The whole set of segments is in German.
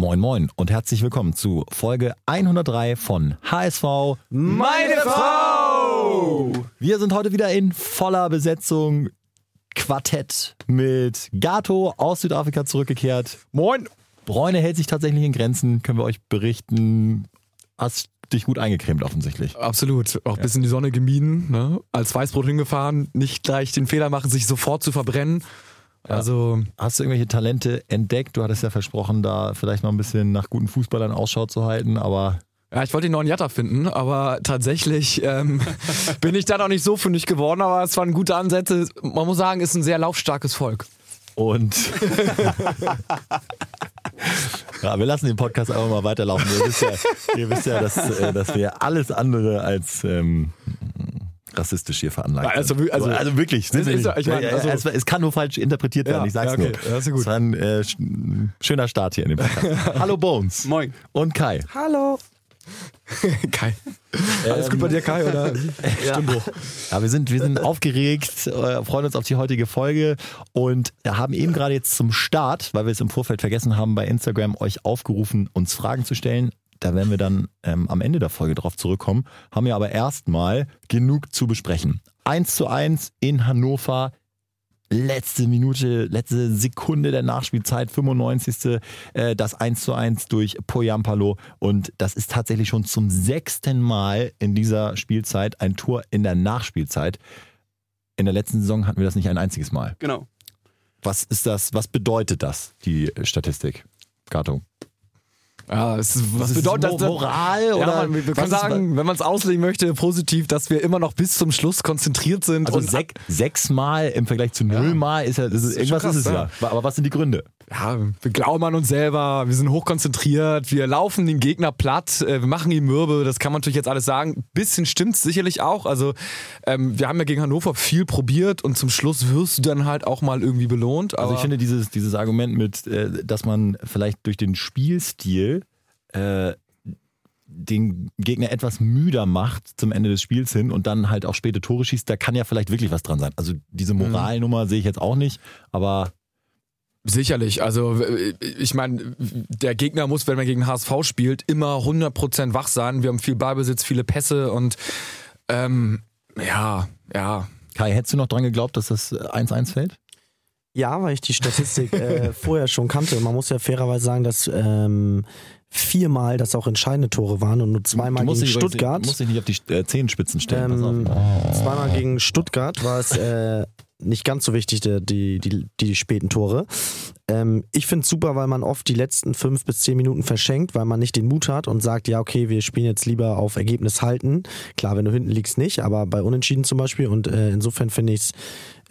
Moin Moin und herzlich willkommen zu Folge 103 von HSV Meine Frau! Wir sind heute wieder in voller Besetzung. Quartett mit Gato aus Südafrika zurückgekehrt. Moin! Bräune hält sich tatsächlich in Grenzen, können wir euch berichten. Hast dich gut eingecremt offensichtlich. Absolut. Auch ein bisschen die Sonne gemieden, ne? als Weißbrot hingefahren, nicht gleich den Fehler machen, sich sofort zu verbrennen. Also Hast du irgendwelche Talente entdeckt? Du hattest ja versprochen, da vielleicht noch ein bisschen nach guten Fußballern Ausschau zu halten, aber Ja, ich wollte den neuen Jatta finden, aber tatsächlich ähm, bin ich da noch nicht so fündig geworden, aber es waren gute Ansätze. Man muss sagen, ist ein sehr laufstarkes Volk. Und ja, wir lassen den Podcast einfach mal weiterlaufen. Ihr wisst ja, ihr wisst ja dass, äh, dass wir alles andere als ähm, rassistisch hier veranlagt Also, also- also wirklich. Es ist ja- ich meine, Ja, also- es, es kann nur falsch interpretiert werden, Ja, ich sag's ja, okay. nur. Ja, ist ja gut. Es war ein äh, sch- schöner Start hier in dem Podcast. Hallo Bones. Moin. Und Kai. Hallo. Kai. Alles gut bei dir, Kai? Oder? Stimmbruch. Ja, wir sind, wir sind aufgeregt, äh, freuen uns auf die heutige Folge und haben eben gerade jetzt zum Start, weil wir es im Vorfeld vergessen haben, bei Instagram euch aufgerufen, uns Fragen zu stellen. Da werden wir dann ähm, am Ende der Folge drauf zurückkommen, haben ja aber erstmal genug zu besprechen. 1 zu 1 in Hannover. Letzte Minute, letzte Sekunde der Nachspielzeit, 95. Äh, das 1 zu 1 durch Poyampalo. Und das ist tatsächlich schon zum sechsten Mal in dieser Spielzeit ein Tor in der Nachspielzeit. In der letzten Saison hatten wir das nicht ein einziges Mal. Genau. Was ist das, was bedeutet das, die Statistik? Gato. Ja, es, was ist bedeutet das? Moral Ja, oder man, wir was können sagen, wenn man es auslegen möchte, positiv, dass wir immer noch bis zum Schluss konzentriert sind. Also und sech, sechsmal im Vergleich zu nullmal ist ja, ist, irgendwas schon ist es krass, ja. Aber was sind die Gründe? Ja, wir glauben an uns selber, wir sind hochkonzentriert, wir laufen den Gegner platt, äh, wir machen ihn mürbe, das kann man natürlich jetzt alles sagen. Ein bisschen stimmt's sicherlich auch. Also ähm, wir haben ja gegen Hannover viel probiert und zum Schluss wirst du dann halt auch mal irgendwie belohnt. Also ich finde dieses, dieses Argument mit, äh, dass man vielleicht durch den Spielstil äh, den Gegner etwas müder macht zum Ende des Spiels hin und dann halt auch späte Tore schießt, da kann ja vielleicht wirklich was dran sein. Also diese Moralnummer sehe ich jetzt auch nicht, aber Sicherlich, also ich meine, der Gegner muss, wenn man gegen HSV spielt, immer 100% wach sein. Wir haben viel Ballbesitz, viele Pässe und ähm, ja, ja. Kai, hättest du noch dran geglaubt, dass das 1-1 fällt? Ja, weil ich die Statistik äh, vorher schon kannte. Man muss ja fairerweise sagen, dass ähm, viermal das auch entscheidende Tore waren und nur zweimal gegen übrigens- Stuttgart. Du musst dich nicht auf die äh, Zehenspitzen stellen. Ähm, pass auf. Zweimal gegen Stuttgart war es äh, nicht ganz so wichtig, die, die, die, die späten Tore. Ähm, ich finde es super, weil man oft die letzten fünf bis zehn Minuten verschenkt, weil man nicht den Mut hat und sagt, ja, okay, wir spielen jetzt lieber auf Ergebnis halten. Klar, wenn du hinten liegst, nicht, aber bei Unentschieden zum Beispiel. Und äh, insofern finde ich es,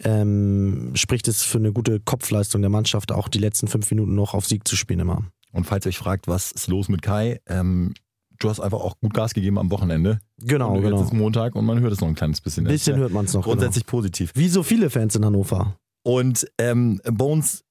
ähm, spricht es für eine gute Kopfleistung der Mannschaft, auch die letzten fünf Minuten noch auf Sieg zu spielen immer. Und falls ihr euch fragt, was ist los mit Kai, ähm, du hast einfach auch gut Gas gegeben am Wochenende. Genau, und genau. Jetzt ist Montag und man hört es noch ein kleines bisschen. Ein bisschen hört man es noch. ja Grundsätzlich positiv. Genau. Wie so viele Fans in Hannover. Und ähm, Bones,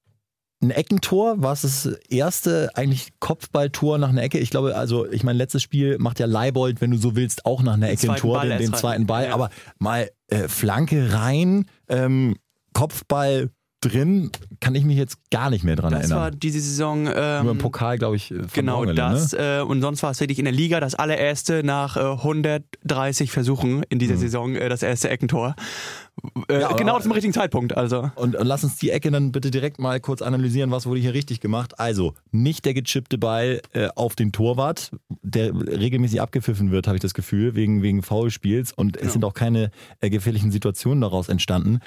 ein Eckentor, war es das erste eigentlich Kopfballtor nach einer Ecke? Ich glaube, also ich meine, letztes Spiel macht ja Leibold, wenn du so willst, auch nach einer Ecke ein Tor, den, den zweiten Ball. Ja. Aber mal äh, Flanke rein, ähm, Kopfball drin, kann ich mich jetzt gar nicht mehr dran Das war erinnern. diese Saison. Ähm, Nur im Pokal, glaube ich, äh, Genau Morgele, das. Ne? Äh, und sonst war es wirklich in der Liga das allererste nach äh, 130 Versuchen in dieser Saison äh, das erste Eckentor. Äh, Mhm. Ja, genau zum richtigen Zeitpunkt. Also Und, und lass uns die Ecke dann bitte direkt mal kurz analysieren, was wurde hier richtig gemacht. Also, nicht der gechippte Ball äh, auf den Torwart, der regelmäßig abgepfiffen wird, habe ich das Gefühl, wegen, wegen Foulspiels. Und es sind auch keine äh, gefährlichen Situationen daraus entstanden,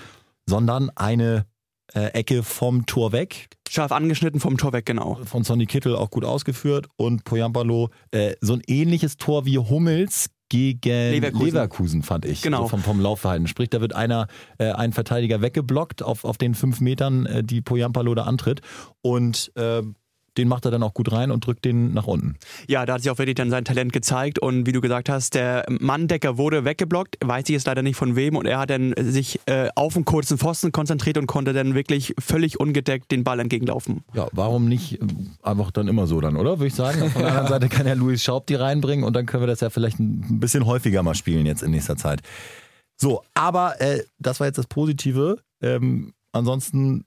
sondern eine äh, Ecke vom Tor weg, scharf angeschnitten vom Tor weg, genau. von Sonny Kittel auch gut ausgeführt und Poyampalo äh, so ein ähnliches Tor wie Hummels gegen Leverkusen, Leverkusen. fand ich. Genau. So vom, vom Laufverhalten. Sprich, da wird einer, äh, ein Verteidiger weggeblockt auf, auf den fünf Metern, äh, die Poyampalo da antritt. Und äh, den macht er dann auch gut rein und drückt den nach unten. Ja, da hat sich auch wirklich dann sein Talent gezeigt und wie du gesagt hast, der Manndecker wurde weggeblockt, weiß ich jetzt leider nicht von wem und er hat dann sich äh, auf einen kurzen Pfosten konzentriert und konnte dann wirklich völlig ungedeckt den Ball entgegenlaufen. Ja, warum nicht äh, einfach dann immer so dann, oder? Würde ich sagen. Von der anderen Seite kann ja Luis Schaub die reinbringen und dann können wir das ja vielleicht ein bisschen häufiger mal spielen jetzt in nächster Zeit. So, aber äh, das war jetzt das Positive. Ähm, ansonsten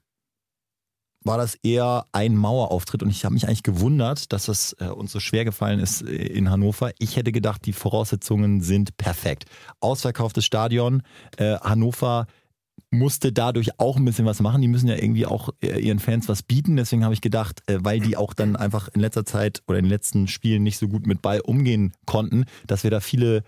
war das eher ein Mauerauftritt und ich habe mich eigentlich gewundert, dass das äh, uns so schwer gefallen ist äh, in Hannover. Ich hätte gedacht, die Voraussetzungen sind perfekt. Ausverkauftes Stadion, äh, Hannover musste dadurch auch ein bisschen was machen. Die müssen ja irgendwie auch äh, ihren Fans was bieten. Deswegen habe ich gedacht, äh, weil die auch dann einfach in letzter Zeit oder in den letzten Spielen nicht so gut mit Ball umgehen konnten, dass wir da viele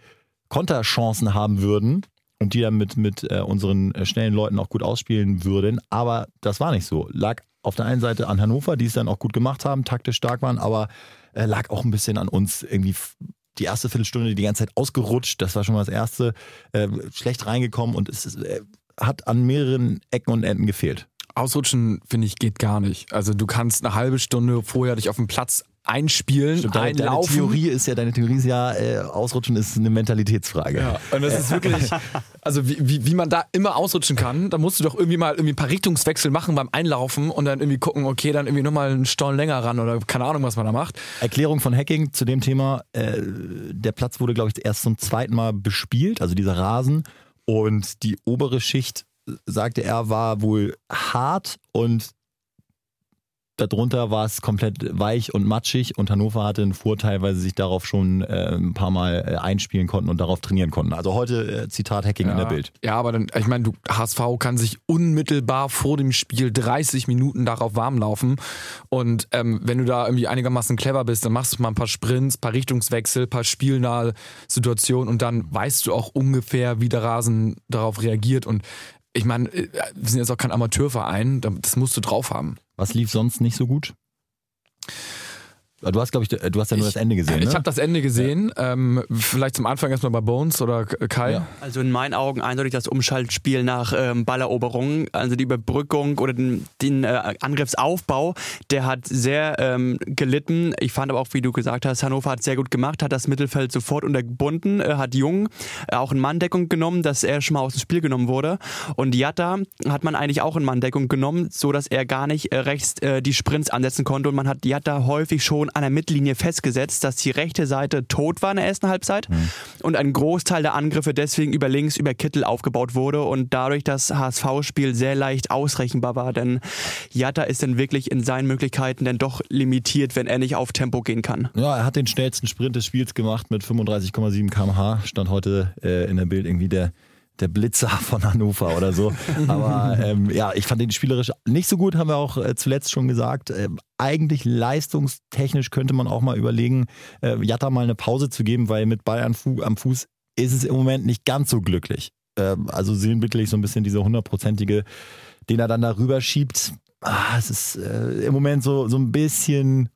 Konterchancen haben würden und die dann mit, mit äh, unseren schnellen Leuten auch gut ausspielen würden. Aber das war nicht so. Lag auf der einen Seite an Hannover, die es dann auch gut gemacht haben, taktisch stark waren, aber äh, lag auch ein bisschen an uns irgendwie die erste Viertelstunde die ganze Zeit ausgerutscht. Das war schon mal das erste. Äh, schlecht reingekommen und es äh, hat an mehreren Ecken und Enden gefehlt. Ausrutschen, finde ich, geht gar nicht. Also du kannst eine halbe Stunde vorher dich auf dem Platz einspielen, Stimmt, deine, einlaufen. Deine Theorie ist ja, deine Theorie ist ja, äh, Ausrutschen ist eine Mentalitätsfrage. Ja, und das ist wirklich, also wie, wie, wie man da immer ausrutschen kann, da musst du doch irgendwie mal irgendwie ein paar Richtungswechsel machen beim Einlaufen und dann irgendwie gucken, okay, dann irgendwie nochmal einen Stollen länger ran oder keine Ahnung, was man da macht. Erklärung von Hacking zu dem Thema, äh, der Platz wurde, glaube ich, erst zum zweiten Mal bespielt, also dieser Rasen und die obere Schicht sagte er, war wohl hart und darunter war es komplett weich und matschig und Hannover hatte einen Vorteil, weil sie sich darauf schon äh, ein paar Mal äh, einspielen konnten und darauf trainieren konnten. Also heute äh, Zitat Hacking ja. in der Bild. Ja, aber dann, ich meine, du HSV kann sich unmittelbar vor dem Spiel 30 Minuten darauf warm laufen und ähm, wenn du da irgendwie einigermaßen clever bist, dann machst du mal ein paar Sprints, ein paar Richtungswechsel, ein paar spielnahe Situationen und dann weißt du auch ungefähr, wie der Rasen darauf reagiert und ich meine, äh, wir sind jetzt auch kein Amateurverein, das musst du drauf haben. Was lief sonst nicht so gut? Du hast, glaube ich, du hast ja nur ich, das Ende gesehen. Ich ne? habe das Ende gesehen. Ja. Ähm, vielleicht zum Anfang erstmal bei Bones oder Kai. Ja. Also in meinen Augen eindeutig das Umschaltspiel nach ähm, Balleroberung, also die Überbrückung oder den, den äh, Angriffsaufbau, der hat sehr ähm, gelitten. Ich fand aber auch, wie du gesagt hast, Hannover hat sehr gut gemacht, hat das Mittelfeld sofort unterbunden, äh, hat Jung äh, auch in Manndeckung genommen, dass er schon mal aus dem Spiel genommen wurde. Und Jatta hat man eigentlich auch in Manndeckung genommen, so dass er gar nicht äh, rechts äh, die Sprints ansetzen konnte und man hat Jatta häufig schon an der Mittellinie festgesetzt, dass die rechte Seite tot war in der ersten Halbzeit mhm. und ein Großteil der Angriffe deswegen über links, über Kittel aufgebaut wurde und dadurch das HSV-Spiel sehr leicht ausrechenbar war, denn Jatta ist dann wirklich in seinen Möglichkeiten dann doch limitiert, wenn er nicht auf Tempo gehen kann. Ja, er hat den schnellsten Sprint des Spiels gemacht mit 35,7 km/h, stand heute äh, in der Bild irgendwie der der Blitzer von Hannover oder so. Aber ähm, ja, ich fand den spielerisch nicht so gut, haben wir auch äh, zuletzt schon gesagt. Ähm, eigentlich leistungstechnisch könnte man auch mal überlegen, äh, Jatta mal eine Pause zu geben, weil mit Ball am, Fu am Fuß ist es im Moment nicht ganz so glücklich. Ähm, also sinnbildlich so ein bisschen diese hundertprozentige, den er dann darüber schiebt. Ah, es ist äh, im Moment so, so ein bisschen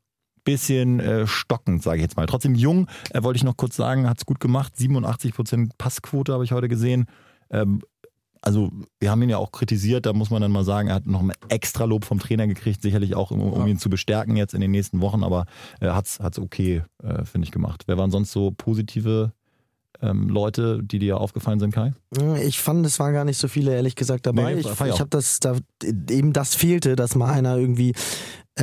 bisschen äh, stockend, sage ich jetzt mal. Trotzdem jung, äh, wollte ich noch kurz sagen, hat es gut gemacht. 87% Passquote habe ich heute gesehen. Ähm, also wir haben ihn ja auch kritisiert, da muss man dann mal sagen, er hat noch ein extra Lob vom Trainer gekriegt, sicherlich auch, um, um ihn zu bestärken jetzt in den nächsten Wochen, aber er äh, hat es okay, äh, finde ich, gemacht. Wer waren sonst so positive ähm, Leute, die dir aufgefallen sind, Kai? Ich fand, es waren gar nicht so viele, ehrlich gesagt, dabei. Nee, ich ich habe das, da, eben das fehlte, dass mal einer irgendwie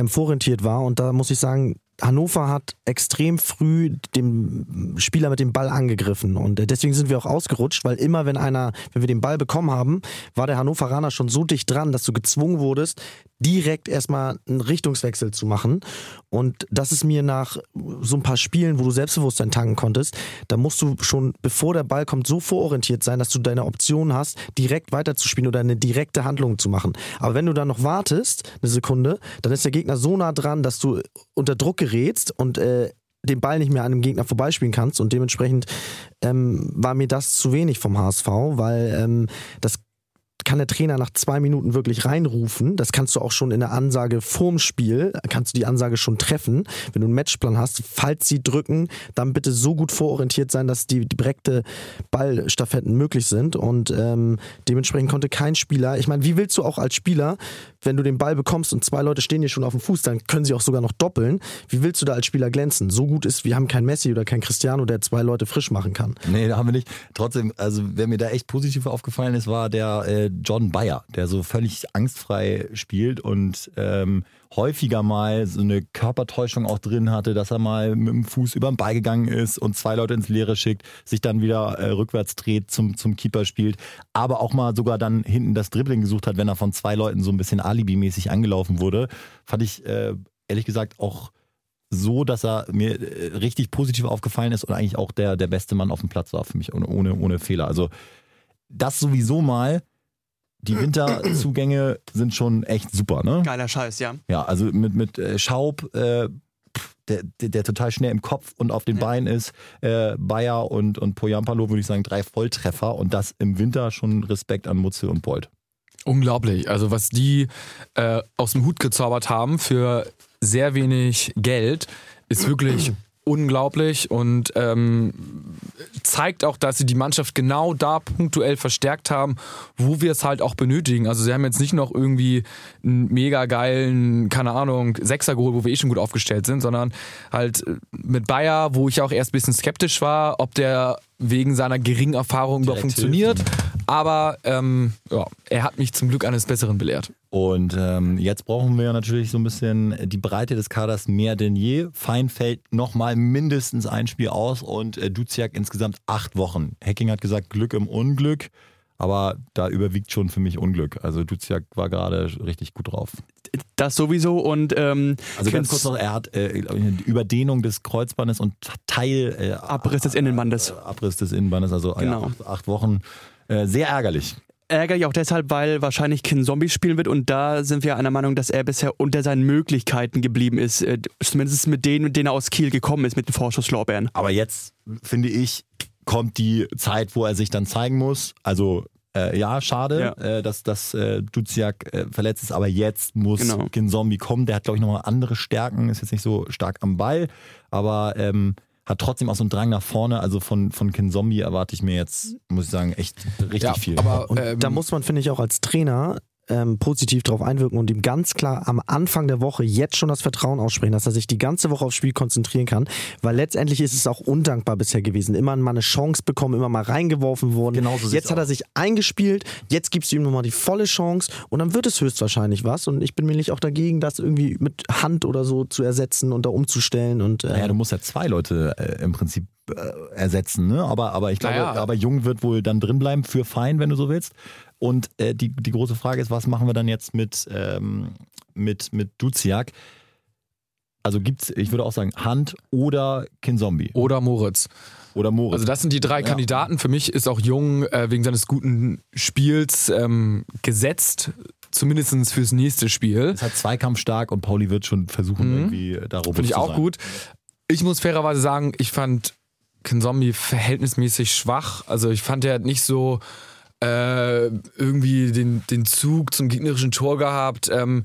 vorrentiert war und da muss ich sagen, Hannover hat extrem früh den Spieler mit dem Ball angegriffen und äh, deswegen sind wir auch ausgerutscht, weil immer wenn einer, wenn wir den Ball bekommen haben, war der Hannoveraner schon so dicht dran, dass du gezwungen wurdest, direkt erstmal einen Richtungswechsel zu machen. Und das ist mir nach so ein paar Spielen, wo du Selbstbewusstsein tanken konntest, da musst du schon, bevor der Ball kommt, so vororientiert sein, dass du deine Option hast, direkt weiterzuspielen oder eine direkte Handlung zu machen. Aber wenn du dann noch wartest, eine Sekunde, dann ist der Gegner so nah dran, dass du unter Druck gerätst und äh, den Ball nicht mehr an dem Gegner vorbeispielen kannst. Und dementsprechend ähm, war mir das zu wenig vom HSV, weil ähm, das kann der Trainer nach zwei Minuten wirklich reinrufen. Das kannst du auch schon in der Ansage vorm Spiel, kannst du die Ansage schon treffen. Wenn du einen Matchplan hast, falls sie drücken, dann bitte so gut vororientiert sein, dass die direkte Ballstaffetten möglich sind. Und ähm, dementsprechend konnte kein Spieler, ich meine, wie willst du auch als Spieler, wenn du den Ball bekommst und zwei Leute stehen dir schon auf dem Fuß, dann können sie auch sogar noch doppeln. Wie willst du da als Spieler glänzen? So gut ist, wir haben kein Messi oder kein Cristiano, der zwei Leute frisch machen kann. Nee, da haben wir nicht. Trotzdem, also wer mir da echt positiv aufgefallen ist, war der äh, John Bayer, der so völlig angstfrei spielt und ähm, häufiger mal so eine Körpertäuschung auch drin hatte, dass er mal mit dem Fuß über den Ball gegangen ist und zwei Leute ins Leere schickt, sich dann wieder äh, rückwärts dreht, zum, zum Keeper spielt, aber auch mal sogar dann hinten das Dribbling gesucht hat, wenn er von zwei Leuten so ein bisschen Alibi-mäßig angelaufen wurde. Fand ich äh, ehrlich gesagt auch so, dass er mir äh, richtig positiv aufgefallen ist und eigentlich auch der, der beste Mann auf dem Platz war für mich, ohne, ohne, ohne Fehler. Also das sowieso mal. Die Winterzugänge sind schon echt super, ne? Geiler Scheiß, ja. Ja, also mit, mit äh, Schaub, äh, der, der, der, total schnell im Kopf und auf den Ja. Beinen ist. Äh, Bayer und, und Poyampalo, würde ich sagen, drei Volltreffer und das im Winter schon Respekt an Mutzel und Bolt. Unglaublich. Also was die äh, aus dem Hut gezaubert haben für sehr wenig Geld, ist wirklich unglaublich und ähm, zeigt auch, dass sie die Mannschaft genau da punktuell verstärkt haben, wo wir es halt auch benötigen. Also sie haben jetzt nicht noch irgendwie einen mega geilen, keine Ahnung, Sechser geholt, wo wir eh schon gut aufgestellt sind, sondern halt äh, mit Bayer, wo ich auch erst ein bisschen skeptisch war, ob der wegen seiner geringen Erfahrung überhaupt funktioniert. Aber ähm, ja, er hat mich zum Glück eines Besseren belehrt. Und ähm, jetzt brauchen wir natürlich so ein bisschen die Breite des Kaders mehr denn je. Fein fällt nochmal mindestens ein Spiel aus und äh, Duziak insgesamt acht Wochen. Hacking hat gesagt, Glück im Unglück, aber da überwiegt schon für mich Unglück. Also Duziak war gerade richtig gut drauf. Das sowieso und ähm, Also ganz kurz noch, er hat äh, Überdehnung des Kreuzbandes und Teil äh, Abriss des Innenbandes. Abriss des Innenbandes, also Genau. ja, acht, acht Wochen. Äh, sehr ärgerlich. Ärgerlich auch deshalb, weil wahrscheinlich Kin Zombie spielen wird und da sind wir einer Meinung, dass er bisher unter seinen Möglichkeiten geblieben ist. Äh, Zumindest mit denen, mit denen er aus Kiel gekommen ist, mit den Vorschusslorbeeren. Aber jetzt, finde ich, kommt die Zeit, wo er sich dann zeigen muss. Also äh, ja, schade, Ja. Äh, dass, dass äh, Duziak äh, verletzt ist, aber jetzt muss Genau. Kinzombie kommen. Der hat, glaube ich, nochmal andere Stärken, ist jetzt nicht so stark am Ball, aber ähm, hat trotzdem auch so einen Drang nach vorne. Also von, von Kinzombie erwarte ich mir jetzt, muss ich sagen, echt richtig Ja, viel. aber Und ähm, da muss man, finde ich, auch als Trainer ähm, positiv drauf einwirken und ihm ganz klar am Anfang der Woche jetzt schon das Vertrauen aussprechen, dass er sich die ganze Woche aufs Spiel konzentrieren kann, weil letztendlich ist es auch undankbar bisher gewesen. Immer mal eine Chance bekommen, immer mal reingeworfen worden. Genau so sieht's jetzt hat er sich eingespielt, jetzt gibst du ihm nochmal die volle Chance und dann wird es höchstwahrscheinlich was. Und ich bin mir nicht auch dagegen, das irgendwie mit Hand oder so zu ersetzen und da umzustellen. Und, äh, Naja, du musst ja zwei Leute äh, im Prinzip äh, ersetzen, ne? Aber, aber ich glaube, Naja. aber Jung wird wohl dann drin bleiben für Fein, wenn du so willst. Und äh, die, die große Frage ist, was machen wir dann jetzt mit, ähm, mit, mit Duziak? Also gibt's, ich würde auch sagen, Hand oder Kinzombie oder Moritz. oder Moritz. Also das sind die drei Ja. Kandidaten. Für mich ist auch Jung äh, wegen seines guten Spiels ähm, gesetzt, zumindest fürs nächste Spiel. ist halt zweikampfstark und Pauli wird schon versuchen, Mhm. irgendwie da robust Finde ich zu auch sein. gut. Ich muss fairerweise sagen, ich fand Zombie verhältnismäßig schwach. Also ich fand, er hat nicht so äh, irgendwie den, den Zug zum gegnerischen Tor gehabt. Ähm,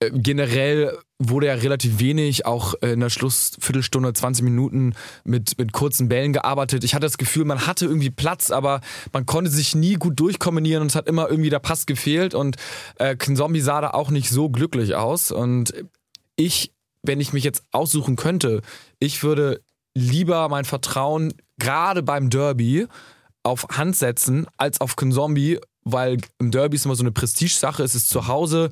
äh, generell wurde ja relativ wenig, auch in der Schlussviertelstunde, 20 Minuten mit, mit kurzen Bällen gearbeitet. Ich hatte das Gefühl, man hatte irgendwie Platz, aber man konnte sich nie gut durchkombinieren und es hat immer irgendwie der Pass gefehlt und äh, Zombie sah da auch nicht so glücklich aus und ich, wenn ich mich jetzt aussuchen könnte, ich würde lieber mein Vertrauen gerade beim Derby auf Hand setzen als auf Konzombie, weil im Derby ist immer so eine Prestigesache, es ist zu Hause,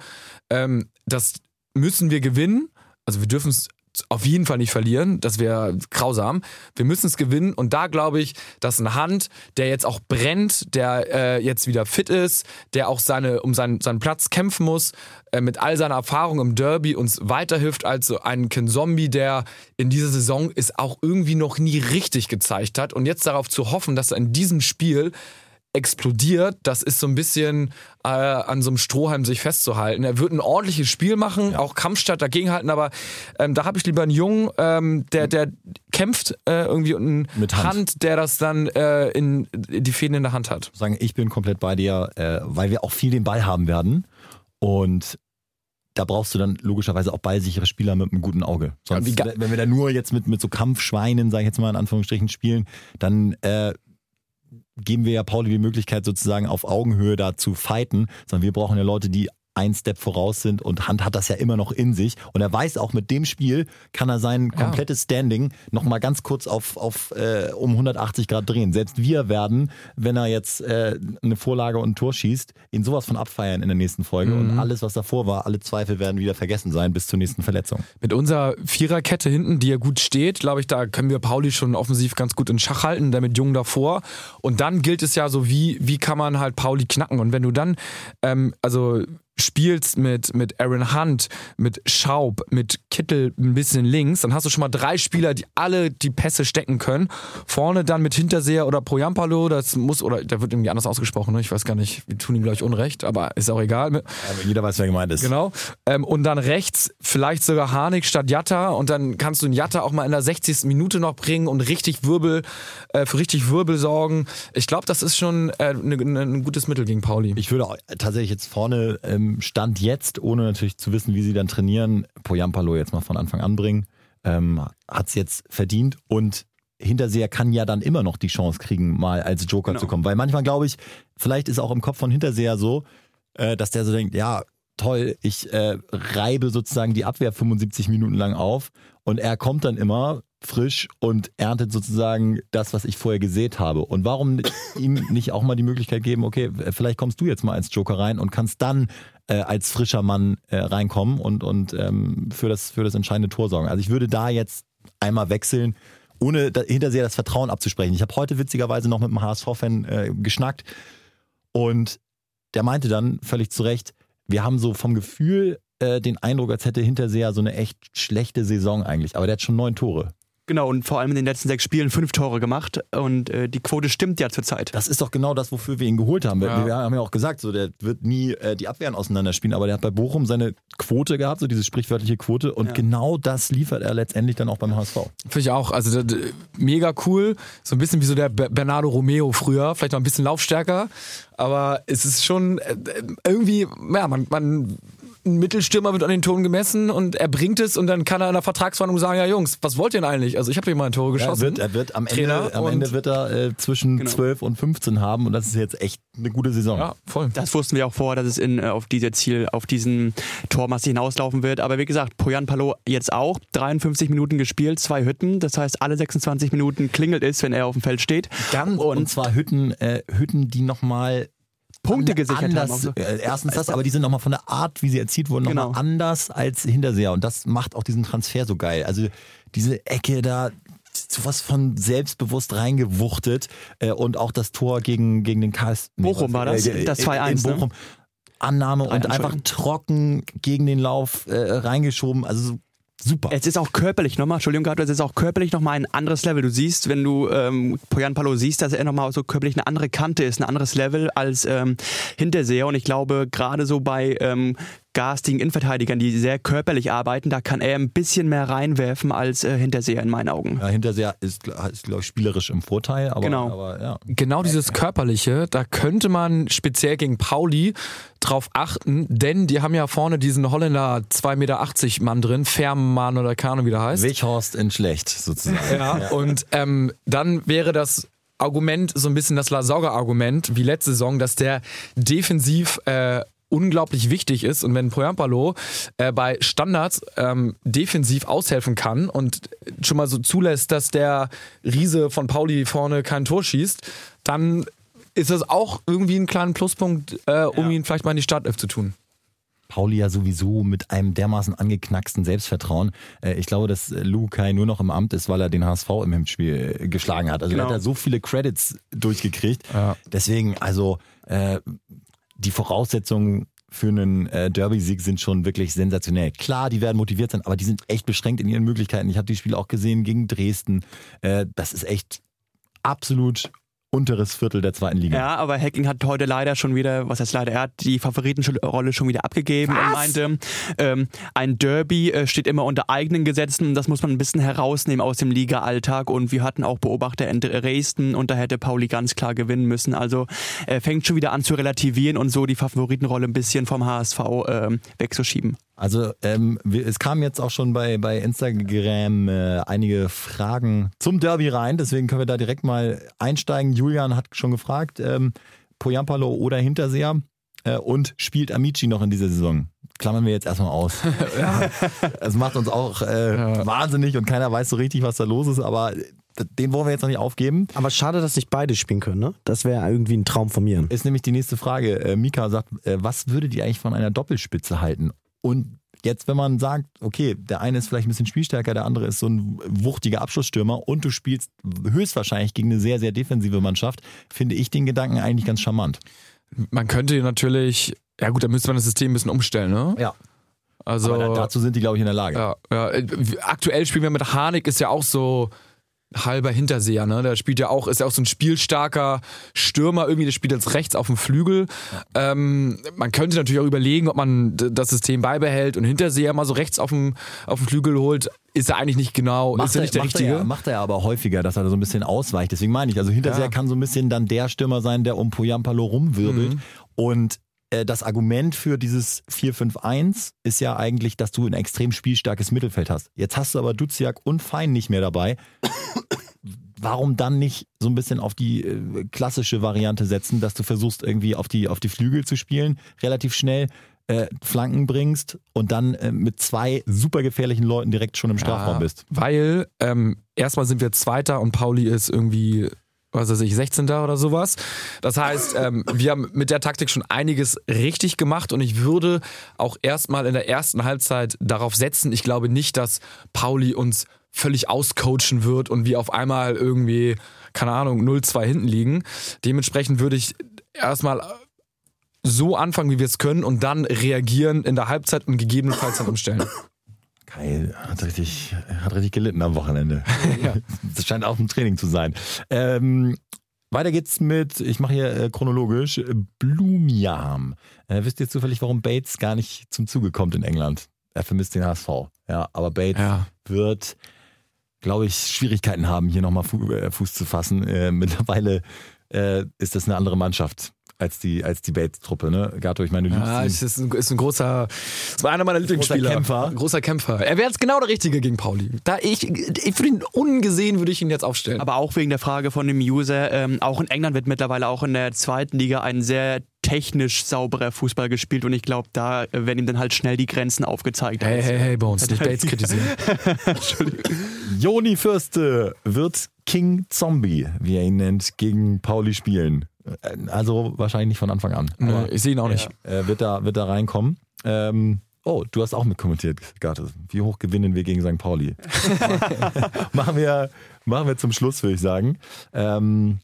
ähm, das müssen wir gewinnen. Also wir dürfen es auf jeden Fall nicht verlieren, das wäre grausam. Wir müssen es gewinnen. Und da glaube ich, dass ein Hand, der jetzt auch brennt, der äh, jetzt wieder fit ist, der auch seine, um seinen, seinen Platz kämpfen muss, äh, mit all seiner Erfahrung im Derby uns weiterhilft als so ein Ken Zombie, der in dieser Saison es auch irgendwie noch nie richtig gezeigt hat. Und jetzt darauf zu hoffen, dass er in diesem Spiel explodiert, das ist so ein bisschen äh, an so einem Strohhalm sich festzuhalten. Er wird ein ordentliches Spiel machen, auch Kampfstadt dagegenhalten, aber ähm, da habe ich lieber einen Jungen, ähm, der, der kämpft äh, irgendwie und einen Mit Hand. der das dann äh, in, in die Fäden in der Hand hat. sagen, ich bin komplett bei dir, äh, weil wir auch viel den Ball haben werden. Und da brauchst du dann logischerweise auch ballsichere Spieler mit einem guten Auge. Sonst, Ja, wenn wir da nur jetzt mit, mit so Kampfschweinen, sage ich jetzt mal in Anführungsstrichen, spielen, dann äh, geben wir ja Pauli die Möglichkeit, sozusagen auf Augenhöhe da zu fighten, sondern wir brauchen ja Leute, die ein Step voraus sind und Hand hat das ja immer noch in sich und er weiß auch mit dem Spiel kann er sein komplettes Standing nochmal ganz kurz auf, auf äh, um 180 Grad drehen. Selbst wir werden, wenn er jetzt äh, eine Vorlage und ein Tor schießt, ihn sowas von abfeiern in der nächsten Folge Mhm. und alles, was davor war, alle Zweifel werden wieder vergessen sein bis zur nächsten Verletzung. Mit unserer Viererkette hinten, die ja gut steht, glaube ich, da können wir Pauli schon offensiv ganz gut in Schach halten, der mit Jung davor. Und dann gilt es ja so, wie, wie kann man halt Pauli knacken. Und wenn du dann, ähm, also spielst mit, mit Aaron Hunt, mit Schaub, mit Kittel ein bisschen links, dann hast du schon mal drei Spieler, die alle die Pässe stecken können. Vorne dann mit Hinterseher oder Projampalo, das muss, oder der wird irgendwie anders ausgesprochen, ne? ich weiß gar nicht, wir tun ihm glaube ich Unrecht, aber ist auch egal. Aber jeder weiß, wer gemeint ist. Genau. Ähm, und dann rechts vielleicht sogar Harnik statt Jatta und dann kannst du den Jatta auch mal in der 60. Minute noch bringen und richtig Wirbel, äh, für richtig Wirbel sorgen. Ich glaube, das ist schon äh, ne, ne, ein gutes Mittel gegen Pauli. Ich würde auch tatsächlich jetzt vorne ähm, Stand jetzt, ohne natürlich zu wissen, wie sie dann trainieren, Poyampalo jetzt mal von Anfang an bringen. Ähm, Hat es jetzt verdient und Hinterseher kann ja dann immer noch die Chance kriegen, mal als Joker Genau. zu kommen. Weil manchmal glaube ich, vielleicht ist auch im Kopf von Hinterseher so, äh, dass der so denkt, ja, toll, ich äh, reibe sozusagen die Abwehr 75 Minuten lang auf und er kommt dann immer frisch und erntet sozusagen das, was ich vorher gesät habe. Und warum ihm nicht auch mal die Möglichkeit geben, okay, vielleicht kommst du jetzt mal als Joker rein und kannst dann äh, als frischer Mann äh, reinkommen und, und ähm, für, das, für das entscheidende Tor sorgen. Also ich würde da jetzt einmal wechseln, ohne da, hinterseher das Vertrauen abzusprechen. Ich habe heute witzigerweise noch mit einem HSV-Fan äh, geschnackt und der meinte dann völlig zu Recht, wir haben so vom Gefühl äh, den Eindruck, als hätte Hinterseher so eine echt schlechte Saison eigentlich. Aber der hat schon neun Tore. Genau, und vor allem in den letzten sechs Spielen fünf Tore gemacht und äh, die Quote stimmt ja zurzeit. Das ist doch genau das, wofür wir ihn geholt haben. Wir, Ja. wir haben ja auch gesagt, so der wird nie äh, die Abwehren auseinanderspielen, aber der hat bei Bochum seine Quote gehabt, so diese sprichwörtliche Quote. Und Ja. genau das liefert er letztendlich dann auch beim HSV. Finde ich auch. Also das, mega cool. So ein bisschen wie so der Be- Bernardo Romeo früher. Vielleicht noch ein bisschen laufstärker. Aber es ist schon äh, irgendwie, ja, man, man ein Mittelstürmer wird an den Toren gemessen und er bringt es und dann kann er in der Vertragsverhandlung sagen, ja Jungs, was wollt ihr denn eigentlich? Also ich habe hier mal ein Tor Ja, er, geschossen. wird, er wird am Ende, am Ende wird er äh, zwischen Genau. 12 und 15 haben und das ist jetzt echt eine gute Saison. ja, voll. Das wussten wir auch vorher, dass es in, äh, auf diese Ziel, auf diesen Tormasse hinauslaufen wird. Aber wie gesagt, Poyan Palo jetzt auch 53 Minuten gespielt, zwei Hütten. Das heißt, alle 26 Minuten klingelt es, wenn er auf dem Feld steht. Dann, und, Und- zwar Hütten, äh, Hütten, die nochmal Punkte gesichert haben. anders, so. äh, erstens das, aber die sind nochmal von der Art, wie sie erzielt wurden, nochmal Genau. anders als Hinterseher. Und das macht auch diesen Transfer so geil. Also diese Ecke da, sowas von selbstbewusst reingewuchtet äh, und auch das Tor gegen, gegen den Karls... Bochum war das? Das 2-1, in ne? Bochum. Annahme und einfach trocken gegen den Lauf äh, reingeschoben. Also so super. Es ist auch körperlich nochmal, Entschuldigung, es ist auch körperlich nochmal ein anderes Level. Du siehst, wenn du ähm, Poyan Palo siehst, dass er nochmal so körperlich eine andere Kante ist, ein anderes Level als ähm, Hinterseher. Und ich glaube, gerade so bei ähm, garstigen Innenverteidigern, die sehr körperlich arbeiten, da kann er ein bisschen mehr reinwerfen als äh, Hinterseher in meinen Augen. Ja, Hinterseher ist, ist glaube ich, spielerisch im Vorteil, aber, Genau. aber ja. Genau dieses Körperliche, da könnte man speziell gegen Pauli drauf achten, denn die haben ja vorne diesen Holländer 2,80 Meter Mann drin, Fährmann oder Ahnung, wie der heißt. Weghorst in schlecht, sozusagen. Ja, und ähm, dann wäre das Argument so ein bisschen das Lasauger-Argument wie letzte Saison, dass der defensiv äh, unglaublich wichtig ist und wenn Poyampalo äh, bei Standards ähm, defensiv aushelfen kann und schon mal so zulässt, dass der Riese von Pauli vorne kein Tor schießt, dann ist das auch irgendwie ein kleiner Pluspunkt, äh, um ihn vielleicht mal in die Startelf zu tun. Pauli ja sowieso mit einem dermaßen angeknacksten Selbstvertrauen. Äh, Ich glaube, dass Lukai nur noch im Amt ist, weil er den HSV im Hinspiel äh, geschlagen hat. Also Genau. er hat da so viele Credits durchgekriegt. Ja. Deswegen, also äh, die Voraussetzungen für einen äh, Derby-Sieg sind schon wirklich sensationell. Klar, die werden motiviert sein, aber die sind echt beschränkt in ihren Möglichkeiten. Ich habe die Spiele auch gesehen gegen Dresden. Äh, das ist echt absolut unteres Viertel der zweiten Liga. Ja, aber Hacking hat heute leider schon wieder, was heißt leider, er hat die Favoritenrolle schon wieder abgegeben und meinte, ähm, ein Derby äh, steht immer unter eigenen Gesetzen und das muss man ein bisschen herausnehmen aus dem Liga-Alltag und wir hatten auch Beobachter in Dresden und da hätte Pauli ganz klar gewinnen müssen. Also er fängt schon wieder an zu relativieren und so die Favoritenrolle ein bisschen vom HSV ähm, wegzuschieben. Also ähm, es kamen jetzt auch schon bei, bei Instagram äh, einige Fragen zum Derby rein, deswegen können wir da direkt mal einsteigen. Julian hat schon gefragt, ähm, Poyampalo oder Hinterseher. äh, und spielt Amici noch in dieser Saison. Klammern wir jetzt erstmal aus. ja. Es macht uns auch äh, ja. wahnsinnig und keiner weiß so richtig, was da los ist, aber den wollen wir jetzt noch nicht aufgeben. Aber schade, dass nicht beide spielen können, ne? Das wäre irgendwie ein Traum von mir. Ist nämlich die nächste Frage. Äh, Mika sagt, äh, was würdet ihr eigentlich von einer Doppelspitze halten? Und jetzt, wenn man sagt, okay, der eine ist vielleicht ein bisschen spielstärker, der andere ist so ein wuchtiger Abschlussstürmer und du spielst höchstwahrscheinlich gegen eine sehr, sehr defensive Mannschaft, finde ich den Gedanken eigentlich ganz charmant. Man könnte natürlich, ja gut, da müsste man das System ein bisschen umstellen, ne? Ja. Also, Aber dazu sind die, glaube ich, in der Lage. Ja, ja. Aktuell spielen wir mit Harnik, ist ja auch so halber Hinterseher, ne? Der spielt ja auch, ist ja auch so ein spielstarker Stürmer irgendwie, der spielt jetzt rechts auf dem Flügel. Ähm, man könnte natürlich auch überlegen, ob man das System beibehält und Hinterseher mal so rechts auf dem, auf dem Flügel holt. Ist er eigentlich nicht genau, macht ist er nicht der macht Richtige? Er, macht er aber häufiger, dass er so ein bisschen ausweicht. Deswegen meine ich, also Hinterseher ja. kann so ein bisschen dann der Stürmer sein, der um Poyampalo rumwirbelt. Mhm. Und das Argument für dieses 4-5-1 ist ja eigentlich, dass du ein extrem spielstarkes Mittelfeld hast. Jetzt hast du aber Duziak und Fein nicht mehr dabei. Warum dann nicht so ein bisschen auf die äh, klassische Variante setzen, dass du versuchst irgendwie auf die, auf die Flügel zu spielen, relativ schnell äh, Flanken bringst und dann äh, mit zwei super gefährlichen Leuten direkt schon im Strafraum ja, bist? Weil ähm, erstmal sind wir Zweiter und Pauli ist irgendwie was weiß ich, 16. oder sowas. Das heißt, ähm, wir haben mit der Taktik schon einiges richtig gemacht und ich würde auch erstmal in der ersten Halbzeit darauf setzen. Ich glaube nicht, dass Pauli uns völlig auscoachen wird und wir auf einmal irgendwie, keine Ahnung, 0-2 hinten liegen. Dementsprechend würde ich erstmal so anfangen, wie wir es können und dann reagieren in der Halbzeit und gegebenenfalls dann umstellen. Kai hat richtig, hat richtig gelitten am Wochenende. ja. Das scheint auch ein Training zu sein. Ähm, weiter geht's mit, ich mache hier äh, chronologisch, Blumiam. Äh, wisst ihr zufällig, warum Bates gar nicht zum Zuge kommt in England? Er vermisst den HSV. Ja, aber Bates ja. wird, glaube ich, Schwierigkeiten haben, hier nochmal äh, Fuß zu fassen. Äh, mittlerweile äh, ist das eine andere Mannschaft als die, als die Bates-Truppe, ne? Gato, ich meine, du ja, ist, ist, ein, ist ein großer, ist einer meiner Lieblingsspieler. Großer Kämpfer. Großer Kämpfer. Er wäre jetzt genau der Richtige gegen Pauli. Da ich, ich für ihn ungesehen würde ich ihn jetzt aufstellen. Aber auch wegen der Frage von dem User, ähm, auch in England wird mittlerweile auch in der zweiten Liga ein sehr technisch sauberer Fußball gespielt und ich glaube, da werden ihm dann halt schnell die Grenzen aufgezeigt. Hey, hey, hey, Bones, nicht Bates kritisieren. Entschuldigung. Joni Fürste wird King Zombie, wie er ihn nennt, gegen Pauli spielen. Also wahrscheinlich nicht von Anfang an. Nee, ich sehe ihn auch nicht. Äh, wird, da, wird da reinkommen. Ähm, oh, du hast auch mitkommentiert, Garte. Wie hoch gewinnen wir gegen St. Pauli? machen, wir, machen wir zum Schluss, würde ich sagen. Ähm,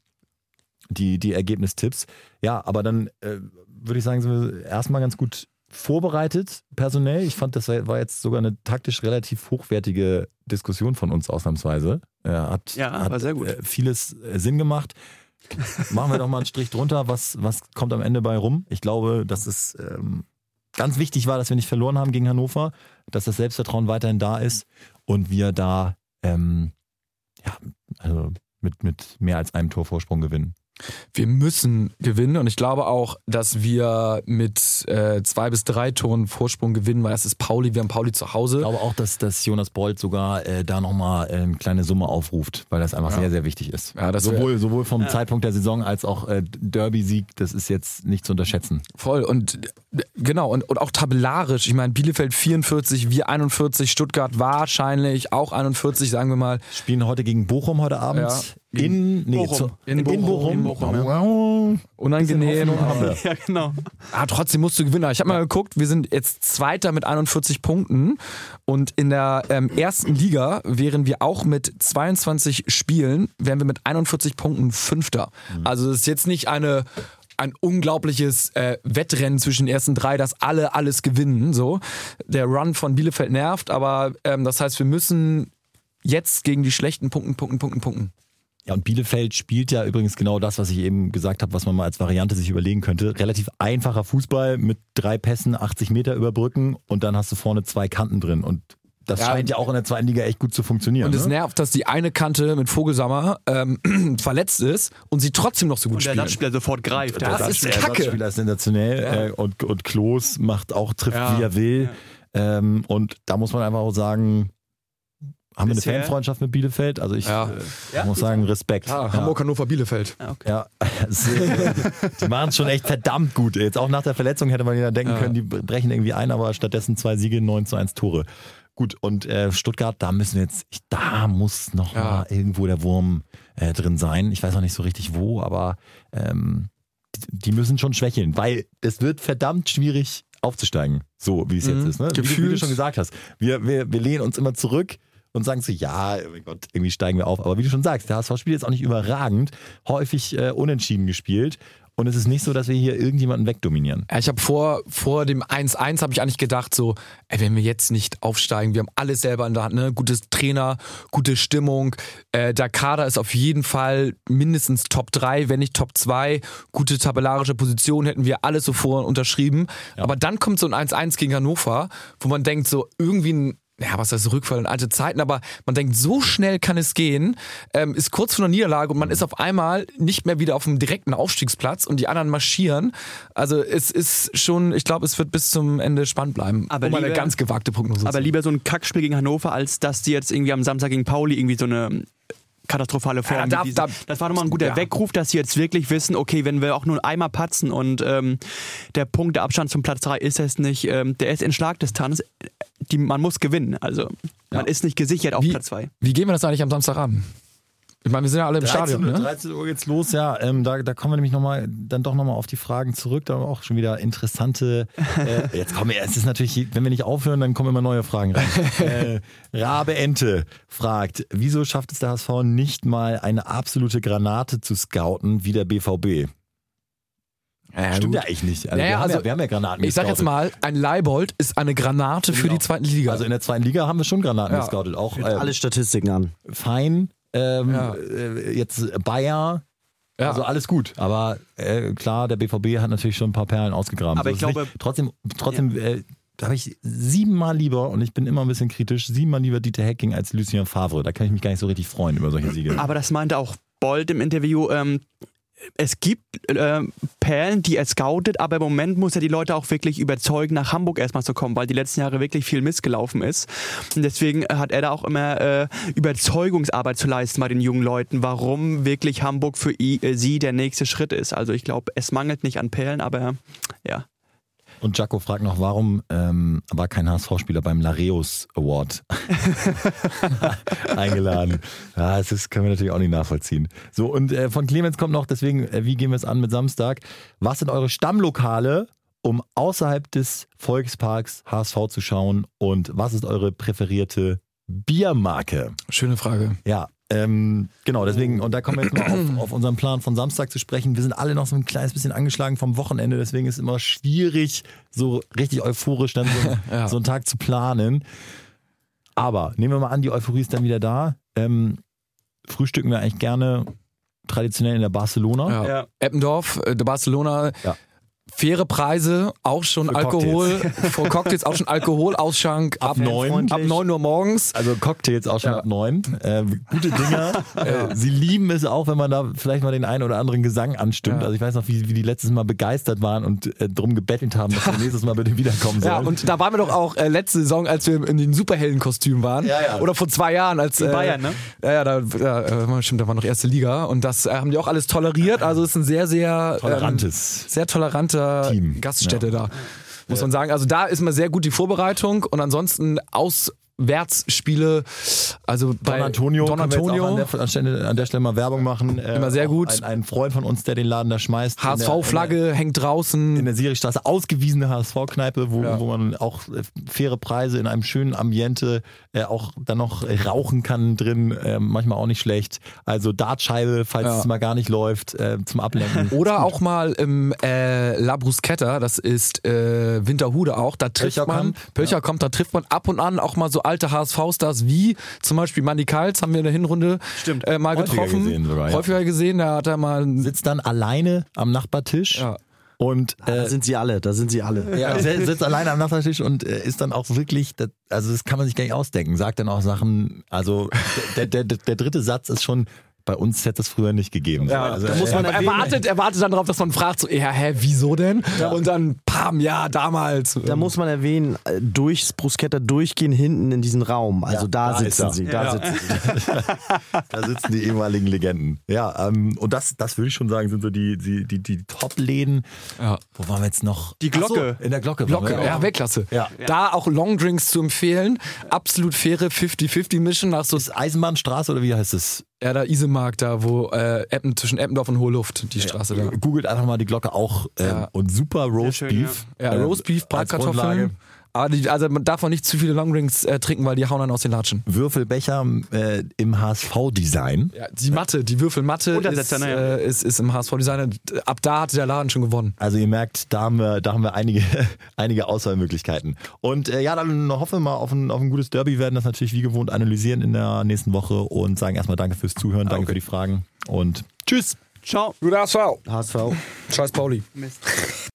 die, die Ergebnistipps. Ja, aber dann äh, würde ich sagen, sind wir erstmal ganz gut vorbereitet, personell. Ich fand, das war jetzt sogar eine taktisch relativ hochwertige Diskussion von uns ausnahmsweise. Äh, hat, ja, hat war sehr gut. Äh, vieles äh, Sinn gemacht. Machen wir doch mal einen Strich drunter. Was, was kommt am Ende bei rum? Ich glaube, dass es ähm, ganz wichtig war, dass wir nicht verloren haben gegen Hannover, dass das Selbstvertrauen weiterhin da ist und wir da ähm, ja, also mit, mit mehr als einem Torvorsprung gewinnen wir müssen gewinnen und ich glaube auch, dass wir mit äh, zwei bis drei Toren Vorsprung gewinnen, weil das ist Pauli, wir haben Pauli zu Hause. Ich glaube auch, dass, dass Jonas Bolt sogar äh, da nochmal äh, eine kleine Summe aufruft, weil das einfach ja. sehr, sehr wichtig ist. Ja, sowohl, sowohl vom ja. Zeitpunkt der Saison als auch äh, Derby-Sieg, das ist jetzt nicht zu unterschätzen. Voll und genau und, und auch tabellarisch, ich meine Bielefeld 44, wir 41, Stuttgart wahrscheinlich auch 41, sagen wir mal. Spielen heute gegen Bochum heute Abend. In, nee, Bochum. Zu, in, Bochum. In Bochum. In Bochum ja. Unangenehm. ja, genau. Ah, trotzdem musst du gewinnen. Ich habe mal geguckt, wir sind jetzt Zweiter mit 41 Punkten und in der ähm, ersten Liga wären wir auch mit 22 Spielen, wären wir mit 41 Punkten Fünfter. Mhm. Also das ist jetzt nicht eine ein unglaubliches äh, Wettrennen zwischen den ersten drei, dass alle alles gewinnen. So, der Run von Bielefeld nervt, aber ähm, das heißt, wir müssen jetzt gegen die schlechten Punkten, Punkten, Punkten, Punkten. Ja, und Bielefeld spielt ja übrigens genau das, was ich eben gesagt habe, was man mal als Variante sich überlegen könnte. Relativ einfacher Fußball mit drei Pässen, 80 Meter überbrücken und dann hast du vorne zwei Kanten drin. Und das ja, scheint ja auch in der zweiten Liga echt gut zu funktionieren. Und es ne? nervt, dass die eine Kante mit Vogelsammer ähm, verletzt ist und sie trotzdem noch so gut spielt. Und der Ersatzspieler sofort greift. Das, das ist Kacke. Der Ersatzspieler ist sensationell ja. äh, und, und Klos macht auch, trifft ja. wie er will. Ähm, und da muss man einfach auch sagen, haben wir eine Fanfreundschaft mit Bielefeld. Also ich Ja. äh, muss sagen, Respekt. Ja, Hamburg, Hannover, Bielefeld. Ja, okay. Ja, die machen es schon echt verdammt gut. Jetzt auch nach der Verletzung hätte man ja denken Ja. können, die brechen irgendwie ein, aber stattdessen zwei Siege, 9 zu 1 Tore. Gut, und äh, Stuttgart, da müssen wir jetzt, ich, da muss noch Ja. mal irgendwo der Wurm äh, drin sein. Ich weiß noch nicht so richtig wo, aber ähm, die, müssen schon schwächeln, weil es wird verdammt schwierig aufzusteigen, so wie es Mhm. jetzt ist. Ne? Wie, du, wie du schon gesagt hast, wir, wir, wir lehnen uns immer zurück und sagen so, ja, oh mein Gott, irgendwie steigen wir auf. Aber wie du schon sagst, der HSV spielt jetzt auch nicht überragend, häufig äh, unentschieden gespielt. Und es ist nicht so, dass wir hier irgendjemanden wegdominieren. Ja, ich habe vor, vor dem 1-1 habe ich eigentlich gedacht, so, ey, wenn wir jetzt nicht aufsteigen, wir haben alles selber in der Hand, ne? Gutes Trainer, gute Stimmung. Äh, der Kader ist auf jeden Fall mindestens Top 3, wenn nicht Top 2. Gute tabellarische Position hätten wir alles so vorher unterschrieben. Aber dann kommt so ein 1-1 gegen Hannover, wo man denkt, so irgendwie ein ja, was heißt Rückfall in alte Zeiten, aber man denkt, so schnell kann es gehen, ähm, ist kurz vor der Niederlage und man ist auf einmal nicht mehr wieder auf dem direkten Aufstiegsplatz und die anderen marschieren. Also es ist schon, ich glaube, es wird bis zum Ende spannend bleiben. Aber um eine lieber- ganz gewagte Prognose Aber lieber so ein Kackspiel gegen Hannover, als dass die jetzt irgendwie am Samstag gegen Pauli irgendwie so eine katastrophale Form. Ja, da- da- das war nochmal ein guter ja. Weckruf, dass sie jetzt wirklich wissen, okay, wenn wir auch nur einmal patzen und ähm, der Punkt, der Abstand zum Platz 3 ist es nicht, ähm, der ist in Schlagdistanz, die, man muss gewinnen. Also man ist nicht gesichert auf Wie- Platz 2. Wie gehen wir das eigentlich am Samstagabend? Ich meine, wir sind ja alle im 13, Stadion, Uhr- ne? 13 Uhr geht's los, ja. Ähm, da, da kommen wir nämlich noch mal, dann doch nochmal auf die Fragen zurück. Da haben wir auch schon wieder interessante. Äh, jetzt kommen wir, es ist natürlich, wenn wir nicht aufhören, dann kommen immer neue Fragen rein. äh, Rabe Ente fragt, wieso schafft es der HSV nicht mal eine absolute Granate zu scouten wie der BVB? Ja, Stimmt gut. ja eigentlich nicht. Also, Naja, wir, haben also, ja, wir haben ja Granaten Ich sag jetzt mal, ein Leibold ist eine Granate für Genau. die zweite Liga. Also in der zweiten Liga haben wir schon Granaten Ja. gescoutet. Auch äh, alle Statistiken an. fein. Ähm, Ja. äh, jetzt Bayer, ja. Also alles gut, aber äh, klar, der BVB hat natürlich schon ein paar Perlen ausgegraben. Aber So ich glaube- nicht, trotzdem, trotzdem äh, da habe ich siebenmal lieber, und ich bin immer ein bisschen kritisch, siebenmal lieber Dieter Hecking als Lucien Favre. Da kann ich mich gar nicht so richtig freuen über solche Siege. Aber das meinte auch Bold im Interview. Ähm, es gibt äh, Perlen, die er scoutet, aber im Moment muss er die Leute auch wirklich überzeugen, nach Hamburg erstmal zu kommen, weil die letzten Jahre wirklich viel missgelaufen ist. Und deswegen hat er da auch immer äh, Überzeugungsarbeit zu leisten bei den jungen Leuten, warum wirklich Hamburg für äh, sie der nächste Schritt ist. Also ich glaube, es mangelt nicht an Perlen, aber ja. Und Jaco fragt noch, warum ähm, war kein HSV-Spieler beim Lareus Award eingeladen? Ja, das ist, können wir natürlich auch nicht nachvollziehen. So, und äh, von Clemens kommt noch, deswegen, äh, wie gehen wir es an mit Samstag? Was sind eure Stammlokale, um außerhalb des Volksparks HSV zu schauen? Und was ist eure präferierte Biermarke? Schöne Frage. Ja, ähm, genau, deswegen, und da kommen wir jetzt mal auf, auf unseren Plan von Samstag zu sprechen. Wir sind alle noch so ein kleines bisschen angeschlagen vom Wochenende, deswegen ist es immer schwierig, so richtig euphorisch dann so, Ja. so einen Tag zu planen. Aber nehmen wir mal an, die Euphorie ist dann wieder da. Ähm, frühstücken wir eigentlich gerne traditionell in der Barcelona. Ja. Ja. Eppendorf, äh, der Barcelona. Ja. Faire Preise, auch schon Für Alkohol, vor Cocktails auch schon Alkoholausschank Ab neun. ab 9 Uhr morgens. Also Cocktails auch schon Ja. ab neun. Äh, gute Dinger. äh, sie lieben es auch, wenn man da vielleicht mal den einen oder anderen Gesang anstimmt. Ja. Also ich weiß noch, wie, wie die letztes Mal begeistert waren und äh, drum gebettelt haben, dass wir nächstes Mal bitte wiederkommen sollen. Ja, und da waren wir doch auch äh, letzte Saison, als wir in den Superheldenkostüm waren. Oder vor zwei Jahren, als. In äh, Bayern, ne? Ja, ja, da, äh, stimmt, da war noch erste Liga. Und das haben die auch alles toleriert. Also es ist ein sehr, sehr. Tolerantes. Ähm, sehr toleranter Team. Gaststätte da. Muss man sagen. Also da ist mal sehr gut die Vorbereitung und ansonsten Auswärtsspiele, also bei Don Antonio, Don Antonio an, der, an, Stelle, an der Stelle mal Werbung machen. Äh, Immer sehr gut. Ein, ein Freund von uns, der den Laden da schmeißt. HSV-Flagge hängt draußen. In der Sirichstraße, ausgewiesene HSV-Kneipe, wo, Ja. wo man auch äh, faire Preise in einem schönen Ambiente äh, auch dann noch äh, rauchen kann drin, äh, manchmal auch nicht schlecht. Also Dartscheibe, falls Ja. es mal gar nicht läuft, zum Ablenken. Oder auch mal im La Bruschetta, das ist Winterhude auch, da trifft Pölcherkamp, man, Pölcher kommt, da trifft man ab und an auch mal so alte HSV-Stars wie zum Beispiel Mandy Kals, haben wir in der Hinrunde Stimmt. äh, mal Häufiger getroffen. gesehen sogar, ja. Häufiger gesehen, da hat er mal Sitzt dann alleine am Nachbartisch ja. und Da äh, sind sie alle, da sind sie alle. Ja, er sitzt alleine am Nachbartisch und äh, ist dann auch wirklich, das, also das kann man sich gar nicht ausdenken, sagt dann auch Sachen, also der, der, der, der dritte Satz ist schon bei uns hätte es früher nicht gegeben. Ja, also, da muss äh, man erwartet, erwartet dann darauf, dass man fragt, so, ja, hä, wieso denn? Und dann, pam, ja, damals. Da muss man erwähnen, äh, durchs Bruschetta durchgehen hinten in diesen Raum. Also Ja, da, da sitzen sie. Da Ja. sitzen sie. Da sitzen die ehemaligen Legenden. Ja, ähm, und das, das würde ich schon sagen, sind so die, die, die, die Top-Läden. Ja. Wo waren wir jetzt noch? Die Glocke. So, in der Glocke. Glocke, ja. Weltklasse. Ja. Da auch Longdrinks zu empfehlen. Absolut faire 50-50-Mission nach so, Ist Eisenbahnstraße oder wie heißt es? Ja, da Isemark, da wo äh, Eppen, zwischen Eppendorf und Hohe Luft, die Straße da. Googelt einfach mal die Glocke auch. Ähm, Ja. Und super Roast schön, Beef. Ja, Ähm, Roastbeef, als Grundlage. Bratkartoffeln. Aber die, also man darf auch nicht zu viele Longdrinks äh, trinken, weil die hauen dann aus den Latschen. Würfelbecher äh, im HSV-Design. Ja, die Matte, die Würfelmatte ist, naja. äh, ist, ist im HSV-Design. Ab da hatte der Laden schon gewonnen. Also ihr merkt, da haben wir, da haben wir einige, einige Auswahlmöglichkeiten. Und äh, ja, dann hoffen wir mal auf ein, auf ein gutes Derby, werden das natürlich wie gewohnt analysieren in der nächsten Woche und sagen erstmal danke fürs Zuhören, danke für die Fragen und tschüss. Ciao. Guter HSV. HSV. Scheiß Pauli. Mist.